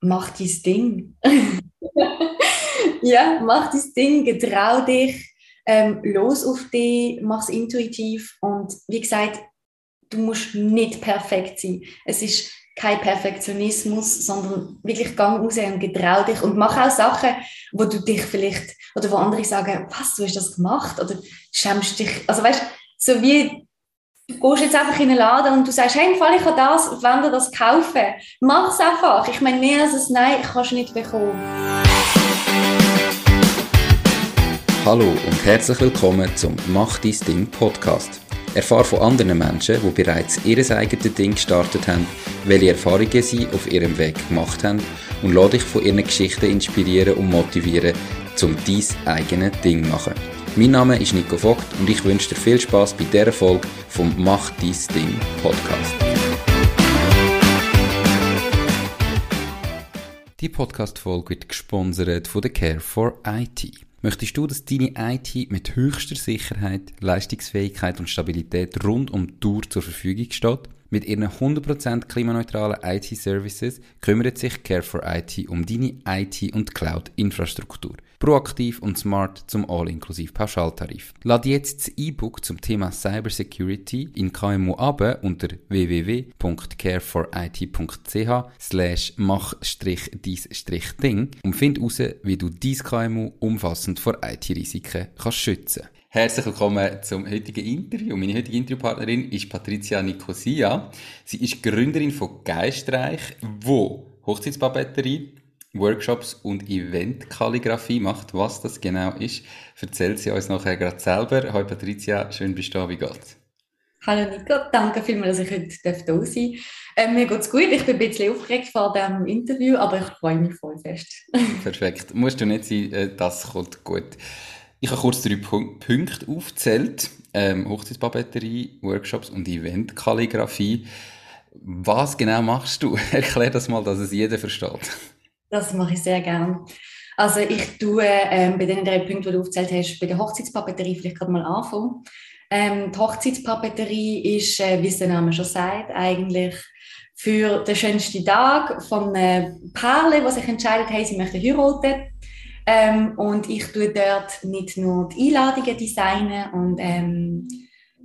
mach dein Ding. ja, mach dein Ding, getrau dich, ähm, los auf dich, mach es intuitiv und wie gesagt, du musst nicht perfekt sein. Es ist kein Perfektionismus, sondern wirklich gang raus und getrau dich und mach auch Sachen, wo du dich vielleicht, oder wo andere sagen, was, du hast das gemacht, oder schämst dich, also weißt, so wie du gehst jetzt einfach in einen Laden und du sagst, hey, Fall, ich habe das, wenn du das kaufen, mach es einfach. Ich meine, mehr als ein Nein kannst du nicht bekommen. Hallo und herzlich willkommen zum Mach dein Ding Podcast. Erfahre von anderen Menschen, die bereits ihr eigenes Ding gestartet haben, welche Erfahrungen sie auf ihrem Weg gemacht haben und lade dich von ihren Geschichten inspirieren und motivieren, um dein eigenes Ding zu machen. Mein Name ist Nico Vogt und ich wünsche dir viel Spaß bei dieser Folge vom Mach dein Ding Podcast. Die Podcast-Folge wird gesponsert von der Care for IT. Möchtest du, dass deine IT mit höchster Sicherheit, Leistungsfähigkeit und Stabilität rund um die Tour zur Verfügung steht? Mit ihren 100% klimaneutralen IT-Services kümmert sich Care for IT um deine IT- und Cloud-Infrastruktur. Proaktiv und smart zum All-inklusiv Pauschaltarif. Lad jetzt das E-Book zum Thema Cybersecurity in KMU ab unter www.careforit.ch slash mach-dies-ding und find heraus, wie du dein KMU umfassend vor IT-Risiken kannst schützen Herzlich willkommen zum heutigen Interview. Meine heutige Interviewpartnerin ist Patricia Nicosia. Sie ist Gründerin von Geistreich, wo Hochzeitspapeterie, Workshops und Event-Kalligrafie macht. Was das genau ist, erzählt sie uns nachher gerade selber. Hallo Patricia, schön bist du da. Wie geht's? Hallo Nico, danke vielmals, dass ich heute da sein darf. Ähm, mir geht's gut, ich bin ein bisschen aufgeregt vor diesem Interview, aber ich freue mich voll fest. Perfekt, musst du nicht sein, äh, das kommt gut. Ich habe kurz drei Punkte aufgezählt. Ähm, Hochzeitspapeterie, Workshops und Event-Kalligrafie. Was genau machst du? Erklär das mal, dass es jeder versteht. Das mache ich sehr gerne. Also ich tue ähm, bei den drei Punkten, die du aufgezählt hast, bei der Hochzeitspapeterie vielleicht gerade mal anfangen. Ähm, die Hochzeitspapeterie ist, äh, wie es der Name schon sagt, eigentlich für den schönsten Tag von einem Paar, das sich entscheidet, hey, sie möchten heiraten. Ähm, und ich tue dort nicht nur die Einladungen designen und ähm,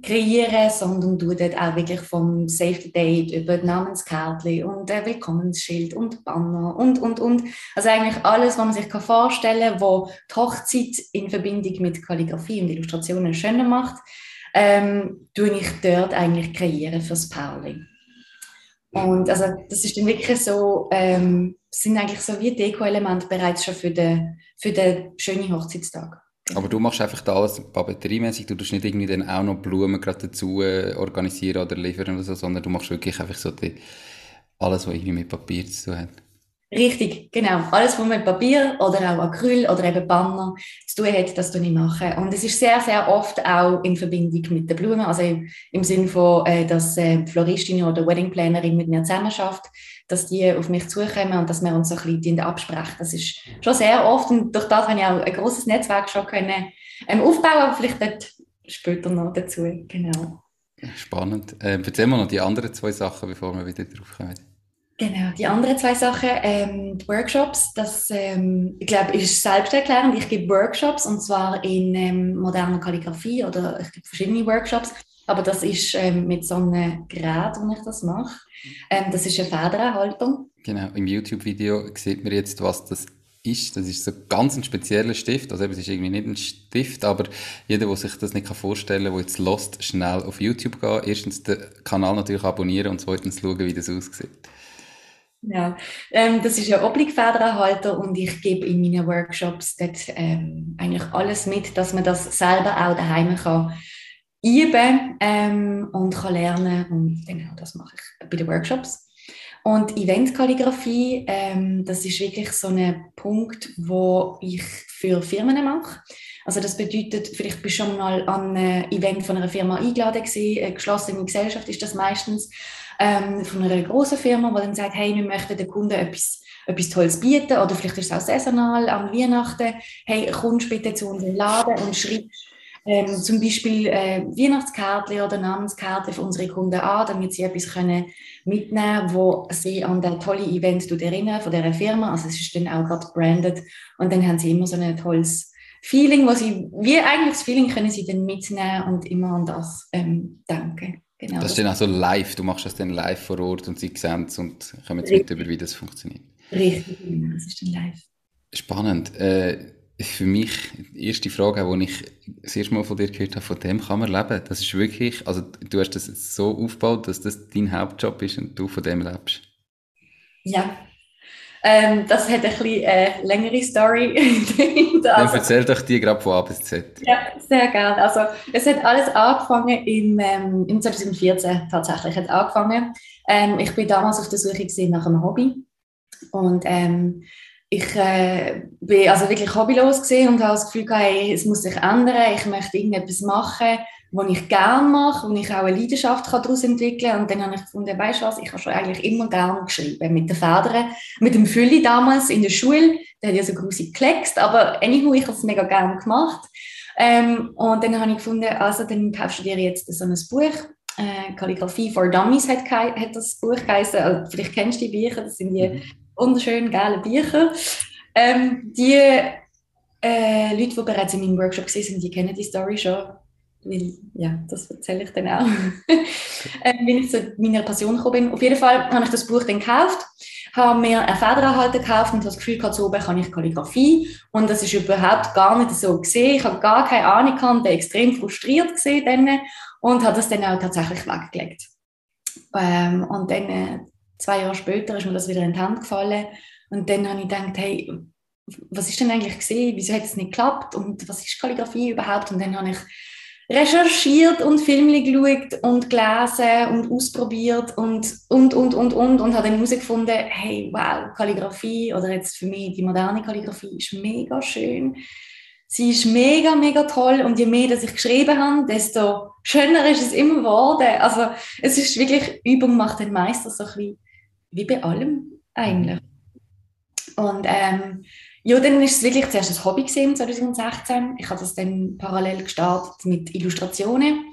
kreieren, sondern tue dort auch wirklich vom Safety Date über Namenskärtchen und äh, Willkommensschild und Banner und, und, und. Also eigentlich alles, was man sich vorstellen kann, wo die Hochzeit in Verbindung mit Kalligrafie und Illustrationen schöner macht, ähm, tue ich dort eigentlich kreieren fürs Paarling. Und also das ist dann wirklich so, ähm, sind eigentlich so wie Deko-Elemente bereits schon für den, für den schönen Hochzeitstag. Aber du machst einfach da alles papeteriemäßig, du tust nicht irgendwie dann auch noch Blumen gerade dazu äh, organisieren oder liefern oder so, sondern du machst wirklich einfach so die, alles, was irgendwie mit Papier zu tun hat. Richtig, genau. Alles, was mit Papier oder auch Acryl oder eben Banner zu tun hat, das tue ich machen. Und es ist sehr, sehr oft auch in Verbindung mit den Blumen, also im, im Sinne von, äh, dass äh, Floristin oder Weddingplanerin mit mir zusammen schafft, dass die auf mich zukommen und dass wir uns so ein bisschen absprechen. Das ist schon sehr oft und durch das habe ich auch ein großes Netzwerk schon können, ähm, aufbauen, aber vielleicht dort später noch dazu. Genau. Spannend. Äh, erzähl mal noch die anderen zwei Sachen, bevor wir wieder drauf kommen. Genau, die anderen zwei Sachen, ähm, die Workshops, das, ähm, ich glaube, ist selbsterklärend. Ich gebe Workshops und zwar in ähm, moderner Kalligrafie oder ich gebe verschiedene Workshops, aber das ist ähm, mit so einem Gerät, wo ich das mache. Ähm, das ist eine Federerhaltung. Genau, im YouTube-Video sieht man jetzt, was das ist. Das ist so ganz ein spezieller Stift. Also eben, es ist irgendwie nicht ein Stift, aber jeder, der sich das nicht vorstellen kann, der jetzt lost, schnell auf YouTube gehen. Erstens den Kanal natürlich abonnieren und zweitens schauen, wie das aussieht. Ja, ähm, das ist ein Obligfedererhalter und ich gebe in meinen Workshops dort ähm, eigentlich alles mit, dass man das selber auch daheim kann üben ähm, und kann lernen und genau das mache ich bei den Workshops. Und Eventkalligrafie, ähm, das ist wirklich so ein Punkt, wo ich für Firmen mache. Also das bedeutet, vielleicht bist du schon mal an ein Event von einer Firma eingeladen gewesen, eine geschlossene Gesellschaft ist das meistens ähm, von einer großen Firma, die dann sagt, hey, wir möchten den Kunden etwas, etwas Tolles bieten oder vielleicht ist es auch saisonal, am Weihnachten, hey, kommst bitte zu unserem Laden und schreibst ähm, zum Beispiel äh, Weihnachtskärtchen oder Namenskärtchen für unsere Kunden an, damit sie etwas können mitnehmen können, wo sie an das tolle Event erinnern von dieser Firma. Also es ist dann auch gerade branded und dann haben sie immer so ein tolles Feeling, wo sie, wie eigentlich das Feeling können sie dann mitnehmen und immer an das ähm, denken. Genau. Das ist dann auch so live, du machst das dann live vor Ort und sie sehen es und kommen mit über, wie das funktioniert. Richtig, genau, das ist dann live. Spannend. Äh, für mich die erste Frage, die ich das erste Mal von dir gehört habe, von dem kann man leben. Das ist wirklich, also du hast das so aufgebaut, dass das dein Hauptjob ist und du von dem lebst. Ja, ähm, das hat ein bisschen eine äh, längere Story. Dann erzähl doch die gerade von A bis Z. Ja, sehr gerne. Also es hat alles angefangen im, ähm, im 2014 tatsächlich. Hat angefangen. Ähm, ich bin damals auf der Suche nach einem Hobby und ähm, ich äh, bin also wirklich hobbylos gesehen und habe das Gefühl gehabt, hey, es muss sich ändern, ich möchte irgendetwas machen, was ich gerne mache, wo ich auch eine Leidenschaft daraus entwickeln kann. Und dann habe ich gefunden, weißt du was, ich habe schon eigentlich immer gerne geschrieben, mit den Federn, mit dem Fülli damals in der Schule, der hat ja so grusig gekleckst, aber anyhow, ich habe es mega gerne gemacht. Ähm, und dann habe ich gefunden, also dann kaufst du dir jetzt so ein Buch, äh, Kalligrafie for Dummies hat, hat das Buch geheißen, also, vielleicht kennst du die Bücher, das sind die mhm wunderschönen, geile Bücher. Ähm, die äh, Leute, die bereits in meinem Workshop sind, die kennen die Story schon. Weil, ja, das erzähle ich dann auch. ähm, wenn ich zu meiner Passion gekommen bin. Auf jeden Fall habe ich das Buch dann gekauft, habe mir einen Federanhalter gekauft und das Gefühl gehabt, so oben kann ich Kalligrafie. Und das ist überhaupt gar nicht so gesehen. Ich habe gar keine Ahnung gehabt, extrem frustriert gesehen dann und habe das dann auch tatsächlich weggelegt. Ähm, und dann äh, zwei Jahre später ist mir das wieder in die Hand gefallen. Und dann habe ich gedacht, hey, was ist denn eigentlich gesehen? Wieso hat es nicht geklappt? Und was ist Kalligrafie überhaupt? Und dann habe ich recherchiert und Filme geschaut und gelesen und ausprobiert und, und, und, und, und, und habe dann herausgefunden, hey, wow, Kalligrafie oder jetzt für mich die moderne Kalligrafie ist mega schön. Sie ist mega, mega toll und je mehr, dass ich geschrieben habe, desto schöner ist es immer geworden. Also es ist wirklich, Übung macht den Meister so ein bisschen wie bei allem eigentlich. Und ähm, ja, dann ist es wirklich zuerst ein Hobby gewesen, 2016. Ich habe das dann parallel gestartet mit Illustrationen.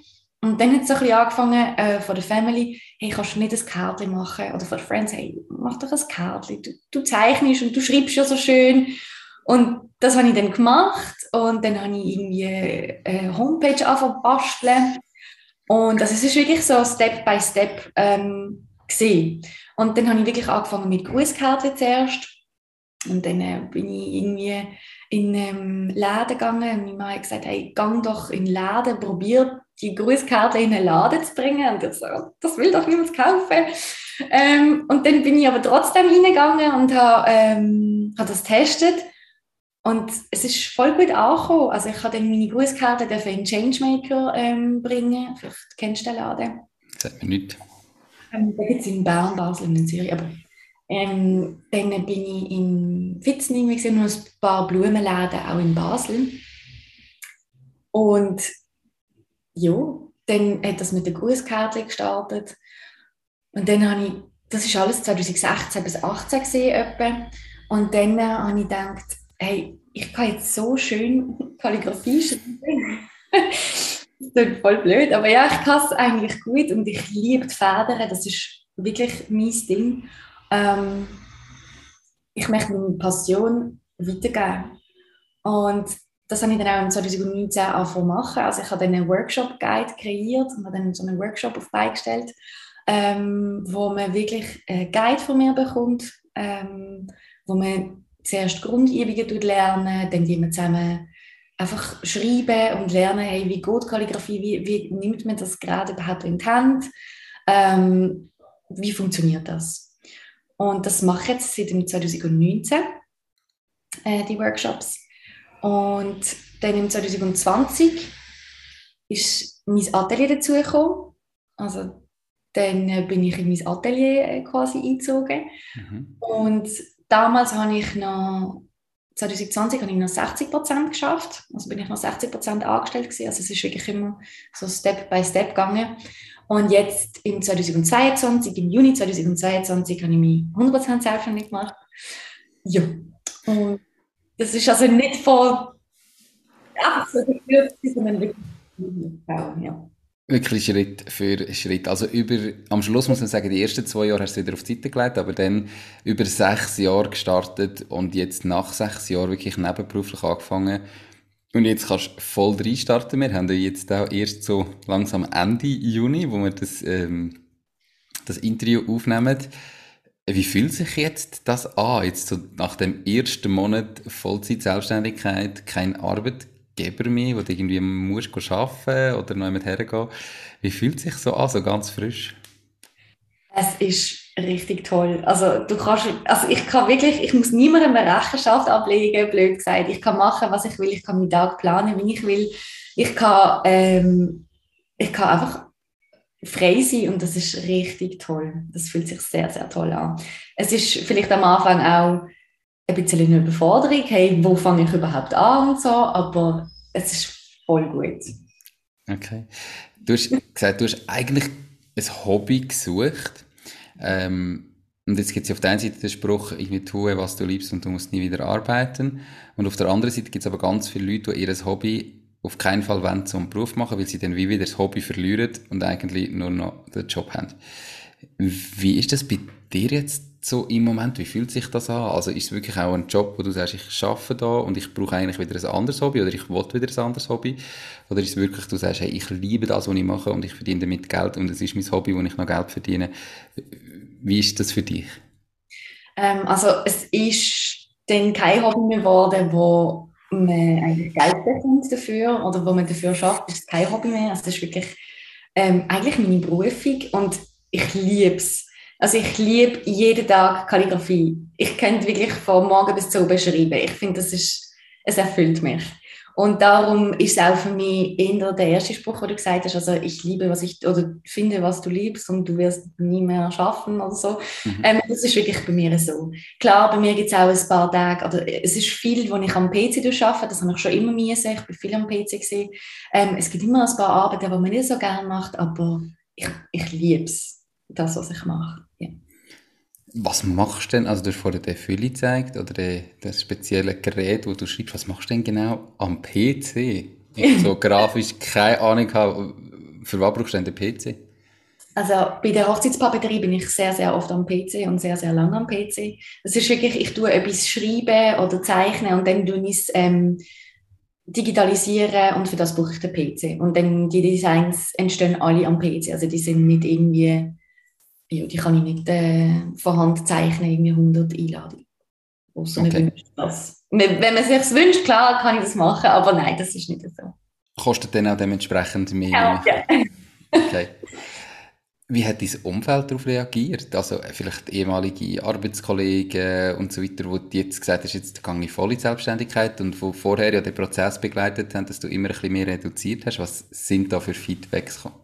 Und dann hat es so ein bisschen angefangen äh, von der Family, hey, kannst du nicht ein Kärtchen machen? Oder von den Friends, hey, mach doch ein Kärtchen. Du, du zeichnest und du schreibst ja so schön. Und das habe ich dann gemacht. Und dann habe ich irgendwie eine Homepage angefangen basteln. Und das ist wirklich so Step by Step ähm, gesehen. Und dann habe ich wirklich angefangen mit Grußkarten zuerst. Und dann äh, bin ich irgendwie in einen Laden gegangen und meine Mama hat gesagt, hey, gang doch in den Laden, probier die Grußkarte in den Laden zu bringen. Und ich so, das will doch niemand kaufen. Ähm, und dann bin ich aber trotzdem hineingegangen und habe ähm, hab das getestet. Und es ist voll gut angekommen. Also ich habe dann meine Grußkarte in Changemaker ähm, bringen. Vielleicht kennst du den Laden. Sagt mir nicht. Ähm, da gibt es in Bern, Basel und in Zürich. Aber ähm, dann bin ich in gesehen und ein paar Blumenläden auch in Basel. Und ja, dann hat das mit der Grußkarte gestartet. Und dann habe ich, das ist alles 2016 bis 2018 gesehen etwa. Und dann habe ich gedacht, hey, ich kann jetzt so schön Kalligrafie schreiben. das ist voll blöd, aber ja, ich kann es eigentlich gut und ich liebe die Federn, das ist wirklich mein Ding. Ähm, ich möchte meine Passion weitergeben. Und das habe ich dann auch im 2019 angefangen machen. Also ich habe dann einen Workshop-Guide kreiert und habe dann so einen Workshop auf beigestellt, ähm, wo man wirklich einen Guide von mir bekommt, ähm, wo man zuerst Grundübungen lernen, dann die man zusammen einfach schreiben und lernen, hey, wie geht Kalligrafie, wie, wie nimmt man das gerade überhaupt in die Hand, ähm, wie funktioniert das? Und das mache ich jetzt seit 2019, äh, die Workshops. Und dann im 2020 ist mein Atelier dazugekommen. Also dann äh, bin ich in mein Atelier äh, quasi eingezogen. Mhm. Und damals habe ich noch 2020 habe ich noch 60 Prozent geschafft. Also bin ich noch 60 Prozent angestellt gewesen. Also es ist wirklich immer so Step by Step gegangen. Und jetzt im 2022, im Juni 2022, habe ich mich 100 Prozent selbstständig gemacht. Ja. Und das ist also nicht von einfach so sondern wirklich ja. Wirklich Schritt für Schritt. Also über, am Schluss muss man sagen, die ersten zwei Jahre hast du wieder auf die Seite gelegt, aber dann über sechs Jahre gestartet und jetzt nach sechs Jahren wirklich nebenberuflich angefangen. Und jetzt kannst du voll reinstarten. Wir haben ja jetzt auch erst so langsam Ende Juni, wo wir das, ähm, das Interview aufnehmen. Wie fühlt sich jetzt das an? Jetzt so nach dem ersten Monat Vollzeit-Selbstständigkeit, kein Arbeit, Geber mehr, wo du irgendwie musst arbeiten oder noch jemand hergehen. Wie fühlt sich so an, so ganz frisch? Es ist richtig toll. Also du kannst, also ich kann wirklich, ich muss niemandem eine Rechenschaft ablegen, blöd gesagt. Ich kann machen, was ich will. Ich kann meinen Tag planen, wie ich will. Ich kann, ähm, ich kann einfach frei sein und das ist richtig toll. Das fühlt sich sehr, sehr toll an. Es ist vielleicht am Anfang auch ein bisschen eine Überforderung, hey, wo fange ich überhaupt an und so, aber es ist voll gut. Okay. Du hast gesagt, du hast eigentlich ein Hobby gesucht. Ähm, und jetzt gibt es auf der einen Seite den Spruch, ich will tun, was du liebst und du musst nie wieder arbeiten. Und auf der anderen Seite gibt es aber ganz viele Leute, die ihr Hobby auf keinen Fall wollen zum Beruf machen, weil sie dann wie wieder das Hobby verlieren und eigentlich nur noch den Job haben. Wie ist das bei dir jetzt so im Moment? Wie fühlt sich das an? Also ist es wirklich auch ein Job, wo du sagst, ich arbeite da und ich brauche eigentlich wieder ein anderes Hobby oder ich will wieder ein anderes Hobby? Oder ist es wirklich, du sagst, hey, ich liebe das, was ich mache und ich verdiene damit Geld und es ist mein Hobby, wo ich noch Geld verdiene? Wie ist das für dich? Ähm, also es ist dann kein Hobby mehr geworden, wo man eigentlich Geld bekommt dafür oder wo man dafür schafft, ist kein Hobby mehr. Also das ist wirklich ähm, eigentlich meine Berufung und ich liebe es. Also ich liebe jeden Tag Kalligrafie. Ich könnte wirklich von morgen bis zu oben schreiben. Ich finde, das ist, es erfüllt mich. Und darum ist es auch für mich eher der erste Spruch, den du gesagt hast, also ich liebe, was ich, oder finde, was du liebst und du wirst nie mehr schaffen oder so. Mhm. Ähm, das ist wirklich bei mir so. Klar, bei mir gibt es auch ein paar Tage, oder es ist viel, wo ich am PC arbeite, das habe ich schon immer müssen, ich bin viel am PC gesehen. Ähm, es gibt immer ein paar Arbeiten, die man nicht so gerne macht, aber ich, ich liebe es, das, was ich mache. Ja. Was machst du denn, also du hast vorhin den Fülle gezeigt oder den, das spezielle Gerät, wo du schreibst, was machst du denn genau am PC? Ich so grafisch keine Ahnung habe, für was brauchst du denn den PC? Also bei der Hochzeitspapeterie bin ich sehr, sehr oft am PC und sehr, sehr lange am PC. Das ist wirklich, ich tue etwas schreiben oder zeichnen und dann tue ich es ähm, digitalisieren und für das brauche ich den PC. Und dann die Designs entstehen alle am PC, also die sind nicht irgendwie ja, die kann ich nicht äh, von Hand zeichnen, irgendwie 100 Einladungen. Außer okay. man wünscht das. Wenn man sich wünscht, klar, kann ich das machen, aber nein, das ist nicht so. Kostet dann auch dementsprechend mehr? Ja, ja. Okay. Wie hat dein Umfeld darauf reagiert? Also vielleicht ehemalige Arbeitskollegen und so weiter, wo du jetzt gesagt hast, jetzt gehe ich voll in Selbstständigkeit und wo vorher ja den Prozess begleitet haben, dass du immer ein bisschen mehr reduziert hast. Was sind da für Feedbacks gekommen?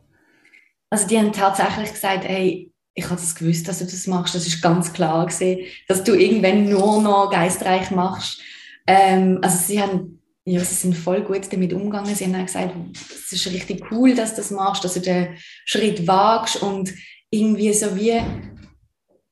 Also die haben tatsächlich gesagt, hey, ich habe das gewusst, dass du das machst. Das ist ganz klar gesehen, dass du irgendwann nur noch geistreich machst. Ähm, also sie haben, ja, sie sind voll gut damit umgegangen. Sie haben auch gesagt, es ist richtig cool, dass du das machst, dass du den Schritt wagst und irgendwie so wie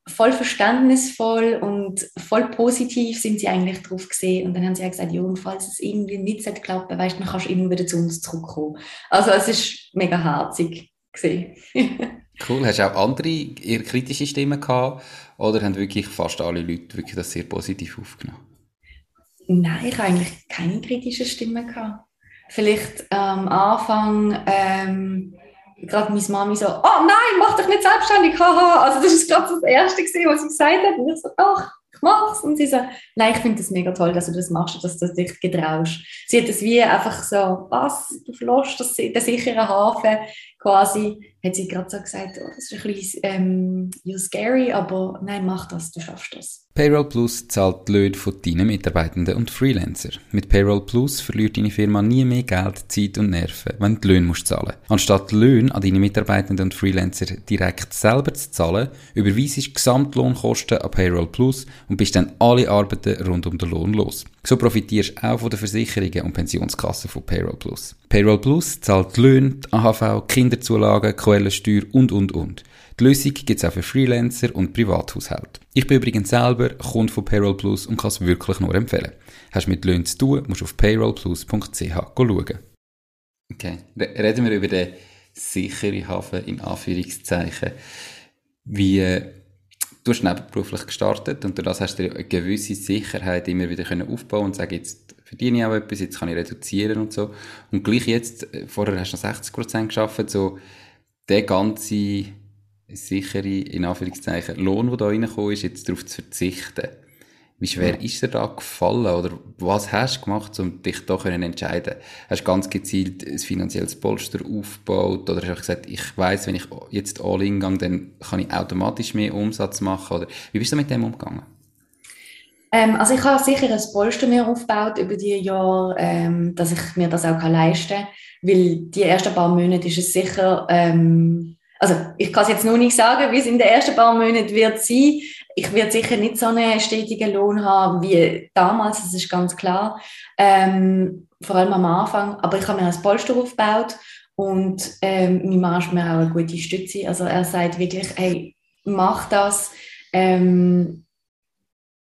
voll verständnisvoll und voll positiv sind sie eigentlich drauf gesehen. Und dann haben sie auch gesagt, ja, und falls es irgendwie nicht klappt, weißt du, dann kannst du immer wieder zu uns zurückkommen. Also es ist mega herzig gesehen. Cool. Hast du auch andere eher kritische Stimmen gehabt? Oder haben wirklich fast alle Leute wirklich das sehr positiv aufgenommen? Nein, ich habe eigentlich keine kritischen Stimmen gehabt. Vielleicht am ähm, Anfang ähm, gerade meine Mami so, oh nein, mach dich nicht selbstständig, haha. Also das ist gerade das Erste, was sie gesagt hat. Und ich so, doch, mach's. Und sie so, nein, ich finde das mega toll, dass du das machst, dass du dich getraust. Sie hat das wie einfach so, was, du verlässt das, den sicheren Hafen quasi hat sie gerade so gesagt, oh, das ist ein bisschen ähm, scary, aber nein, mach das, du schaffst das. Payroll Plus zahlt die Löhne von deinen Mitarbeitenden und Freelancer. Mit Payroll Plus verliert deine Firma nie mehr Geld, Zeit und Nerven, wenn du die Löhne musst zahlen Anstatt die Löhne an deine Mitarbeitenden und Freelancer direkt selber zu zahlen, überweisest du Gesamtlohnkosten an Payroll Plus und bist dann alle Arbeiten rund um den Lohn los. So profitierst du auch von den Versicherungen und Pensionskassen von Payroll Plus. Payroll Plus zahlt die Löhne, die AHV, Kinderzulagen, Quellensteuer und, und, und. Die Lösung gibt es auch für Freelancer und Privathaushalte. Ich bin übrigens selber Kunde von Payroll Plus und kann es wirklich nur empfehlen. Hast du mit Löhnen zu tun, musst du auf payrollplus.ch schauen. Okay, reden wir über den sicheren Hafen in Anführungszeichen. Wie äh, du hast nebenberuflich gestartet und durch das hast du eine gewisse Sicherheit immer wieder aufbauen und sagen, jetzt verdiene ich auch etwas, jetzt kann ich reduzieren und so. Und gleich jetzt, äh, vorher hast du noch 60 Prozent geschafft, so der ganze sichere, in Anführungszeichen, Lohn, der da reingekommen ist, jetzt darauf zu verzichten. Wie schwer ist dir da gefallen? Oder was hast du gemacht, um dich da können entscheiden? Hast du ganz gezielt ein finanzielles Polster aufgebaut? Oder hast du gesagt, ich weiss, wenn ich jetzt all in gehe, dann kann ich automatisch mehr Umsatz machen? Oder wie bist du mit dem umgegangen? Ähm, also ich habe sicher ein Polster mehr aufgebaut über die Jahre, ähm, dass ich mir das auch leisten kann. Weil die ersten paar Monate ist es sicher, ähm, also ich kann es jetzt nur nicht sagen, wie es in den ersten paar Monaten wird sein. Ich werde sicher nicht so einen stetigen Lohn haben wie damals, das ist ganz klar. Ähm, vor allem am Anfang. Aber ich habe mir ein Polster aufgebaut und ähm, mein Mann ist mir auch eine gute Stütze. Also er sagt wirklich, hey, mach das. Ähm,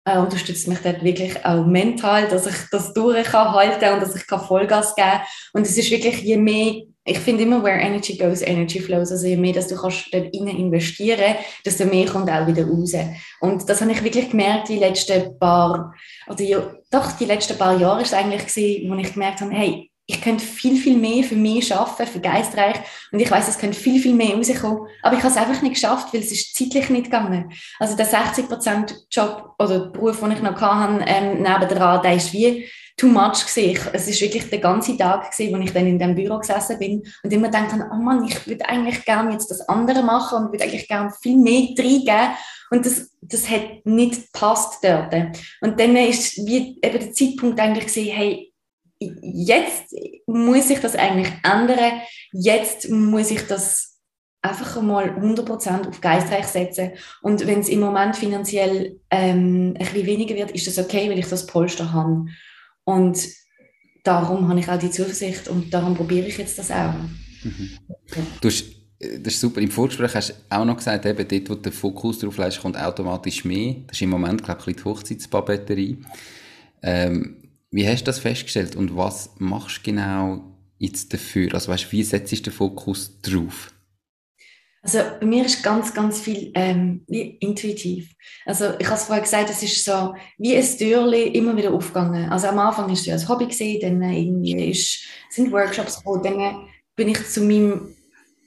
er unterstützt mich dort wirklich auch mental, dass ich das durchhalten kann und dass ich Vollgas geben kann. Und es ist wirklich, je mehr ich finde immer, where energy goes, energy flows. Also je mehr, dass du kannst dort rein investieren desto mehr kommt auch wieder raus. Und das habe ich wirklich gemerkt die letzten paar, oder ja, doch, die letzten paar Jahre ist es eigentlich gewesen, wo ich gemerkt habe, hey, ich könnte viel, viel mehr für mich arbeiten, für Geistreich. Und ich weiß, es könnte viel, viel mehr rauskommen. Aber ich habe es einfach nicht geschafft, weil es ist zeitlich nicht gegangen. Also der 60% Job oder Beruf, den ich noch hatte, ähm, nebendran, der ist wie too much gesehen. Es ist wirklich der ganze Tag gesehen, wo ich dann in dem Büro gesessen bin und immer habe, oh Mann, ich würde eigentlich gerne jetzt das andere machen und würde eigentlich gerne viel mehr reingeben. Und das, das hat nicht gepasst dort. Und dann ist wie eben der Zeitpunkt eigentlich gesehen, hey, jetzt muss ich das eigentlich ändern. Jetzt muss ich das einfach mal 100% auf Geistreich setzen. Und wenn es im Moment finanziell ähm, ein bisschen weniger wird, ist das okay, weil ich das Polster habe. Und darum habe ich auch die Zuversicht und darum probiere ich jetzt das auch. Mhm. Du hast, äh, das ist super. Im Vorgespräch hast du auch noch gesagt, eben dort, wo der Fokus drauf legst, kommt automatisch mehr. Das ist im Moment, glaube ich, die Hochzeitspapeterie. Ähm, wie hast du das festgestellt und was machst du genau jetzt dafür? Also weißt, wie setzt du den Fokus drauf? Also bei mir ist ganz, ganz viel ähm, wie intuitiv. Also ich habe es vorher gesagt, es ist so wie ein Türli immer wieder aufgegangen. Also am Anfang ist es ja ein Hobby gesehen, dann irgendwie ist, sind Workshops gekommen, dann bin ich zu meinem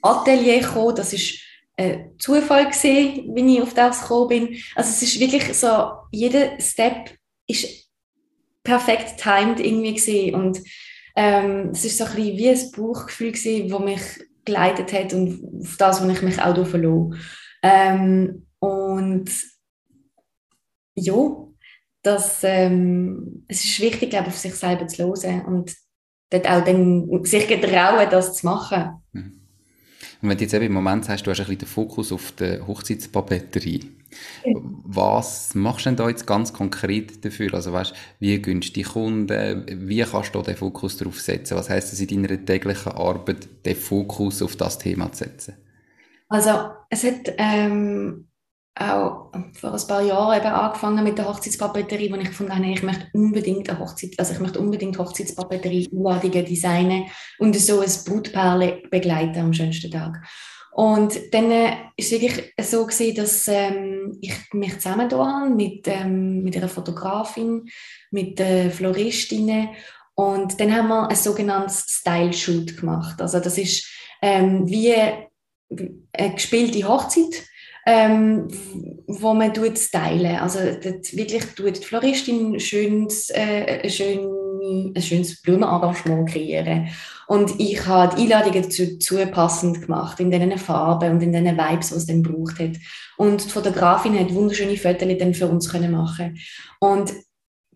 Atelier gekommen, das ist ein Zufall gesehen, wie ich auf das gekommen bin. Also es ist wirklich so, jeder Step ist perfekt timed irgendwie gesehen und ähm, es ist so ein bisschen wie ein Bauchgefühl gewesen, wo mich geleitet hat und auf das, wo ich mich auch verlor. Ähm, und ja, das, ähm, es ist wichtig, glaube ich, auf sich selber zu hören und dort auch dann sich getrauen, das zu machen. Mhm. Und wenn du jetzt eben im Moment sagst, du hast ein bisschen den Fokus auf der Hochzeitspapeterie, was machst du denn da jetzt ganz konkret dafür? Also weißt, wie gönnst du die Kunden? Wie kannst du da den Fokus darauf setzen? Was heißt es in deiner täglichen Arbeit, den Fokus auf das Thema zu setzen? Also es hat ähm, auch vor ein paar Jahren eben angefangen mit der Hochzeitspapeterie, wo ich gefunden habe, ich möchte unbedingt eine Hochzeit, also ich möchte unbedingt Hochzeitspapeterie, Einladungen designen und so ein Brutpaar begleiten am schönsten Tag. Und dann äh, ist es wirklich so gewesen, dass ähm, ich mich zusammen mit, ähm, mit einer Fotografin, mit äh, Floristinnen und dann haben wir ein sogenanntes Style-Shoot gemacht. Also das ist ähm, wie eine gespielte Hochzeit, ähm, wo man tut stylen. Also dort wirklich tut die Floristin schönes, äh, schön, ein schönes Blumenarrangement kreieren. Und ich habe die Einladungen dazu, passend gemacht, in diesen Farben und in diesen Vibes, die es dann braucht hat. Und die Fotografin hat wunderschöne Fotos dann für uns können machen Und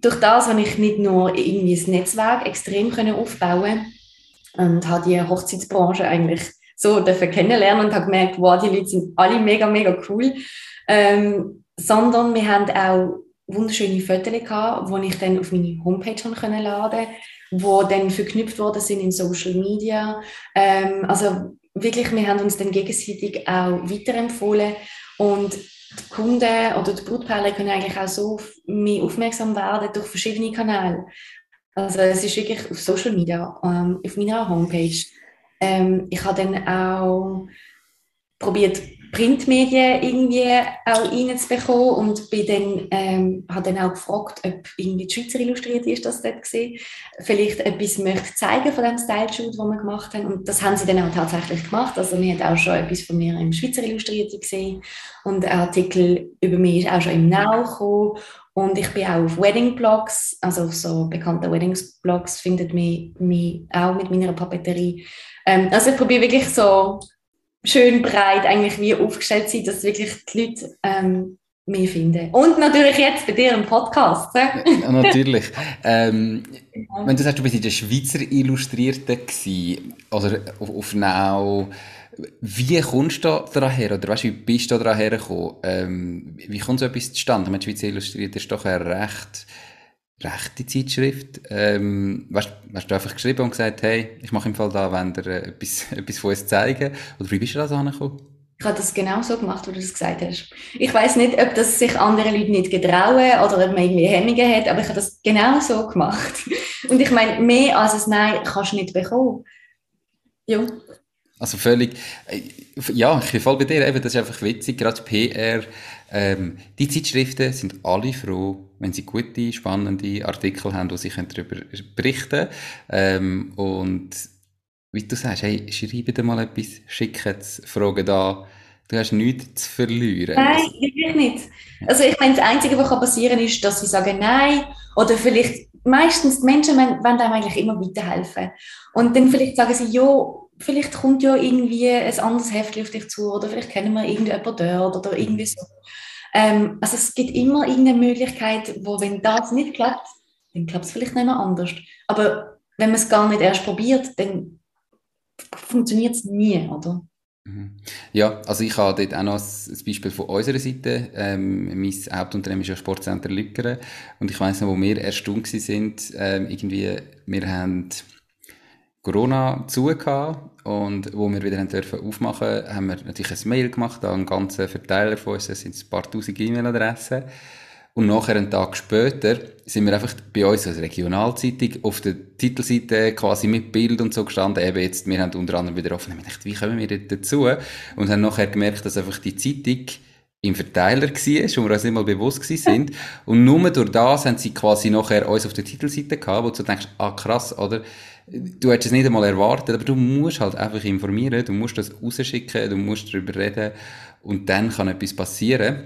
durch das habe ich nicht nur irgendwie das Netzwerk extrem können aufbauen und habe die Hochzeitsbranche eigentlich so dürfen kennenlernen und habe gemerkt, wow, die Leute sind alle mega, mega cool. Ähm, sondern wir haben auch wunderschöne Fotos gehabt, die ich dann auf meine Homepage laden konnte, die dann verknüpft worden sind in Social Media. Ähm, also wirklich, wir haben uns dann gegenseitig auch weiterempfohlen und die Kunden oder die Brutpaare können eigentlich auch so auf mich aufmerksam werden durch verschiedene Kanäle. Also es ist wirklich auf Social Media, ähm, auf meiner Homepage. Ähm, ich habe dann auch probiert, Printmedien irgendwie auch reinzubekommen. Und bin dann, ähm, habe dann auch gefragt, ob irgendwie die Schweizer Illustrierte ist das dort gesehen, vielleicht etwas möchte zeigen von dem Style-Shoot, den wir gemacht haben. Und das haben sie dann auch tatsächlich gemacht, also wir haben auch schon etwas von mir im Schweizer Illustrierte gesehen. Und ein Artikel über mich ist auch schon im Now gekommen. Und ich bin auch auf Wedding-Blogs, also auf so bekannten Wedding-Blogs findet mich, mich auch mit meiner Papeterie. Ähm, also ich probiere wirklich so schön breit eigentlich wie aufgestellt sein, dass wirklich die Leute ähm, mehr finden. Und natürlich jetzt bei dir im Podcast. Ja, natürlich. ähm, ja. Wenn du sagst, du bist in der Schweizer Illustrierten gewesen, oder auf, auf Now, wie kommst du da her? Oder weißt, wie bist du da hergekommen? Ähm, wie kommt so etwas zustande? Ich meine, die Schweizer Illustrierte ist doch eine recht rechte Zeitschrift. Ähm, weißt, hast du einfach geschrieben und gesagt, hey, ich mache im Fall da, wenn dir äh, etwas, etwas von uns zeigen? Oder wie bist du da so angekommen? Ich habe das genau so gemacht, wie du das gesagt hast. Ich weiß nicht, ob das sich andere Leute nicht getrauen oder ob man irgendwie Hemmungen hat, aber ich habe das genau so gemacht. Und ich meine, mehr als ein Nein kannst du nicht bekommen. Ja. Also völlig, äh, ja, ich bin voll bei dir, eben, das ist einfach witzig, gerade PR, ähm, die Zeitschriften sind alle froh, wenn sie gute, spannende Artikel haben, wo sie darüber berichten können. Ähm, und wie du sagst, hey, schreibe dir mal etwas, schicke es, frage da, du hast nichts zu verlieren. Nein, wirklich nicht. Also ich meine, das Einzige, was passieren kann, ist, dass sie sagen Nein oder vielleicht meistens die Menschen wollen, einem eigentlich immer weiterhelfen. Und dann vielleicht sagen sie, ja, vielleicht kommt ja irgendwie ein anderes Heftchen auf dich zu oder vielleicht kennen wir irgendjemanden dort oder irgendwie so. Ähm, also es gibt immer irgendeine Möglichkeit, wo wenn das nicht klappt, dann klappt es vielleicht nicht mehr anders. Aber wenn man es gar nicht erst probiert, dann funktioniert es nie, oder? Mhm. Ja, also ich habe dort auch noch ein Beispiel von unserer Seite. Ähm, mein Hauptunternehmen ist ja Sportcenter Lückeren und ich weiss noch, wo wir erstaunt sind, ähm, irgendwie, wir haben Corona zu und wo wir wieder dürfen aufmachen, haben wir natürlich ein Mail gemacht an einen ganzen Verteiler von uns, das sind ein paar tausend E-Mail-Adressen. Und nachher, einen Tag später, sind wir einfach bei uns als Regionalzeitung auf der Titelseite quasi mit Bild und so gestanden. Eben jetzt, wir haben unter anderem wieder offen, ich dachte, wie kommen wir dazu? Und haben nachher gemerkt, dass einfach die Zeitung im Verteiler war, wo wir uns nicht mal bewusst sind. Und nur durch das haben sie quasi nachher uns auf der Titelseite gehabt, wo du denkst, ah krass, oder? Du hättest es nicht einmal erwartet, aber du musst halt einfach informieren, du musst das rausschicken, du musst darüber reden und dann kann etwas passieren.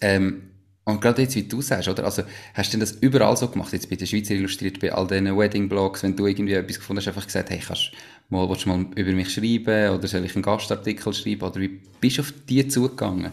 Ähm, und gerade jetzt, wie du sagst, oder? Also, hast du denn das überall so gemacht? Jetzt bei der Schweizer Illustriert, bei all diesen Wedding-Blogs, wenn du irgendwie etwas gefunden hast, einfach gesagt, hey, kannst mal, willst du mal über mich schreiben? Oder soll ich einen Gastartikel schreiben? Oder wie bist du auf die zugegangen?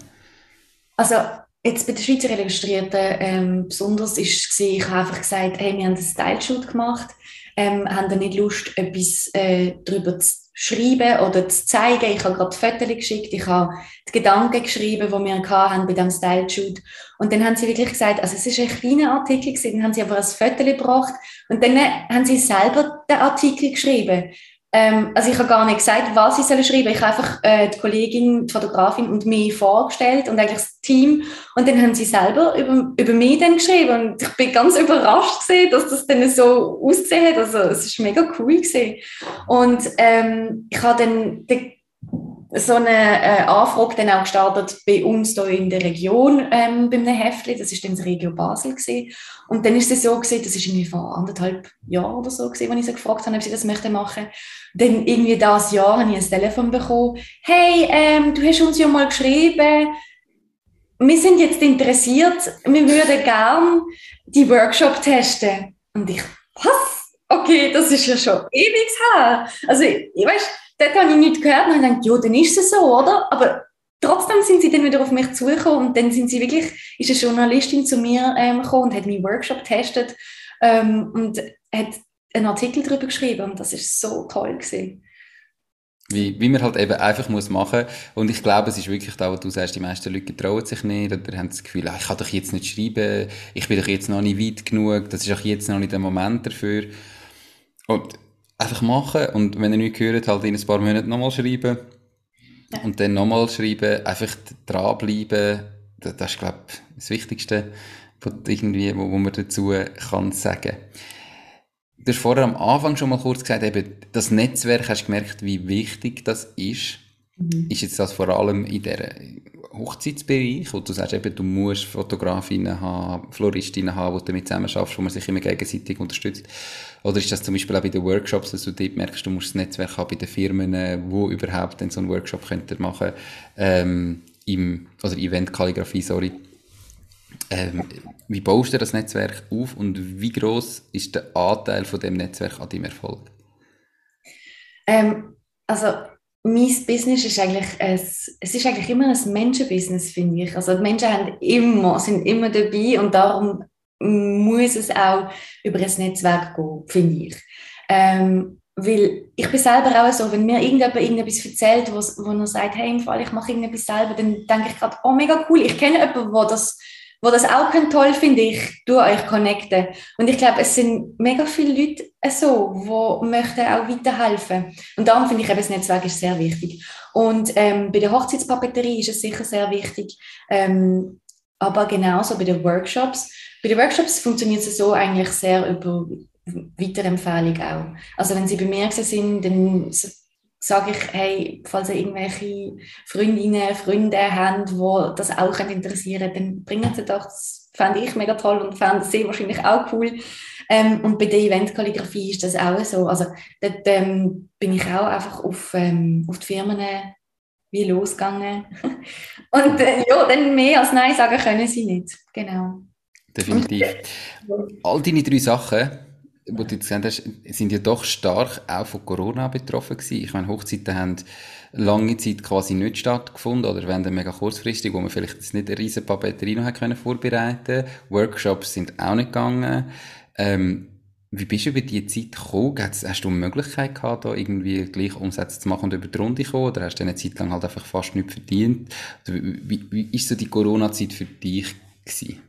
Also, jetzt bei der Schweizer Illustrierten, ähm, besonders ist ich habe einfach gesagt, hey, wir haben einen Style-Shoot gemacht ähm, haben dann nicht Lust, etwas äh, darüber zu schreiben oder zu zeigen. Ich habe gerade Fotos geschickt, ich habe die Gedanken geschrieben, die wir hatten bei diesem Style-Shoot. Und dann haben sie wirklich gesagt, also es ist ein kleiner Artikel dann haben sie aber ein Foto gebracht und dann haben sie selber den Artikel geschrieben. Ähm, also ich habe gar nicht gesagt, was ich soll schreiben. Ich habe einfach äh, die Kollegin, die Fotografin und mich vorgestellt und eigentlich das Team. Und dann haben sie selber über, über mich dann geschrieben. Und ich bin ganz überrascht gewesen, dass das dann so ausgesehen hat. Also es ist mega cool gewesen. Und ähm, ich habe dann so eine äh, Anfrage dann auch gestartet bei uns hier in der Region ähm, bei einem Heftli. Das ist dann das Regio Basel gewesen. Und dann ist es so gewesen, das ist irgendwie vor anderthalb Jahren oder so gewesen, als ich sie gefragt habe, ob sie das möchte machen. Dann irgendwie das Jahr habe ich ein Telefon bekommen. Hey, ähm, du hast uns ja mal geschrieben, wir sind jetzt interessiert, wir würden gern die Workshop testen. Und ich, was? Okay, das ist ja schon ewig her. Also, ich weiß, dort habe ich nichts gehört und habe gedacht, ja, dann ist es so, oder? Aber trotzdem sind sie dann wieder auf mich zugekommen und dann sind sie wirklich, ist eine Journalistin zu mir ähm, gekommen und hat meinen Workshop getestet ähm, und hat einen Artikel darüber geschrieben und das ist so toll gewesen. Wie, wie man halt eben einfach muss machen und ich glaube, es ist wirklich da, wo du sagst, die meisten Leute trauen sich nicht oder haben das Gefühl, ah, ich kann doch jetzt nicht schreiben, ich bin doch jetzt noch nicht weit genug, das ist auch jetzt noch nicht der Moment dafür und einfach machen und wenn ihr nichts hört, halt in ein paar Monaten nochmal schreiben ja. und dann nochmal schreiben, einfach dranbleiben. Das, das ist, glaube ich, das Wichtigste, was, irgendwie, wo, wo man dazu kann sagen Du hast vorher am Anfang schon mal kurz gesagt, eben, das Netzwerk, hast du gemerkt, wie wichtig das ist. Mhm. Ist jetzt das vor allem in der Hochzeitsbereich, wo du sagst, eben, du musst Fotografinnen haben, Floristinnen haben, die du damit zusammen schaffst, wo man sich immer gegenseitig unterstützt? Oder ist das zum Beispiel auch bei den Workshops, dass du dort merkst, du musst das Netzwerk haben bei den Firmen, wo überhaupt denn so einen Workshop könnt ihr machen, ähm, im, oder Event-Kalligrafie, sorry. Ähm, wie baust du das Netzwerk auf und wie groß ist der Anteil von dem Netzwerk an deinem Erfolg? Ähm, also mein Business ist eigentlich, ein, es ist eigentlich immer ein Menschenbusiness, finde ich. Also die Menschen haben immer, sind immer dabei und darum muss es auch über ein Netzwerk gehen, finde ich. Ähm, weil ich bin selber auch so, wenn mir irgendjemand irgendetwas erzählt, wo, wo er sagt, hey, im Fall, ich mache irgendetwas selber, dann denke ich gerade, oh, mega cool, ich kenne jemanden, der das wo das auch toll finde ich, du euch connecten. Und ich glaube, es sind mega viele Leute so, die möchten auch weiterhelfen. Und darum finde ich eben, das Netzwerk ist sehr wichtig. Und ähm, bei der Hochzeitspapeterie ist es sicher sehr wichtig, ähm, aber genauso bei den Workshops. Bei den Workshops funktioniert es so eigentlich sehr über Weiterempfehlung auch. Also wenn sie bei sind, dann sage ich, hey, falls ihr irgendwelche Freundinnen, Freunde habt, die das auch interessieren dann bringen sie doch. Das fände ich mega toll und fände sie wahrscheinlich auch cool. Ähm, und bei der Eventkalligrafie ist das auch so. Also dort ähm, bin ich auch einfach auf, ähm, auf die Firmen wie losgegangen. und äh, ja, dann mehr als Nein sagen können sie nicht. Genau. Definitiv. All deine drei Sachen wo du gesagt hast, sind ja doch stark auch von Corona betroffen gewesen. Ich meine, Hochzeiten haben lange Zeit quasi nicht stattgefunden oder wenn dann mega kurzfristig, wo man vielleicht jetzt nicht eine riesen Papeterie noch können vorbereiten Workshops sind auch nicht gegangen. Ähm, wie bist du über diese Zeit gekommen? Hast du eine Möglichkeit gehabt, da irgendwie gleich Umsätze zu machen und über die Runde zu kommen? Oder hast du eine Zeit lang halt einfach fast nichts verdient? Wie, wie, wie ist so die Corona-Zeit für dich gewesen?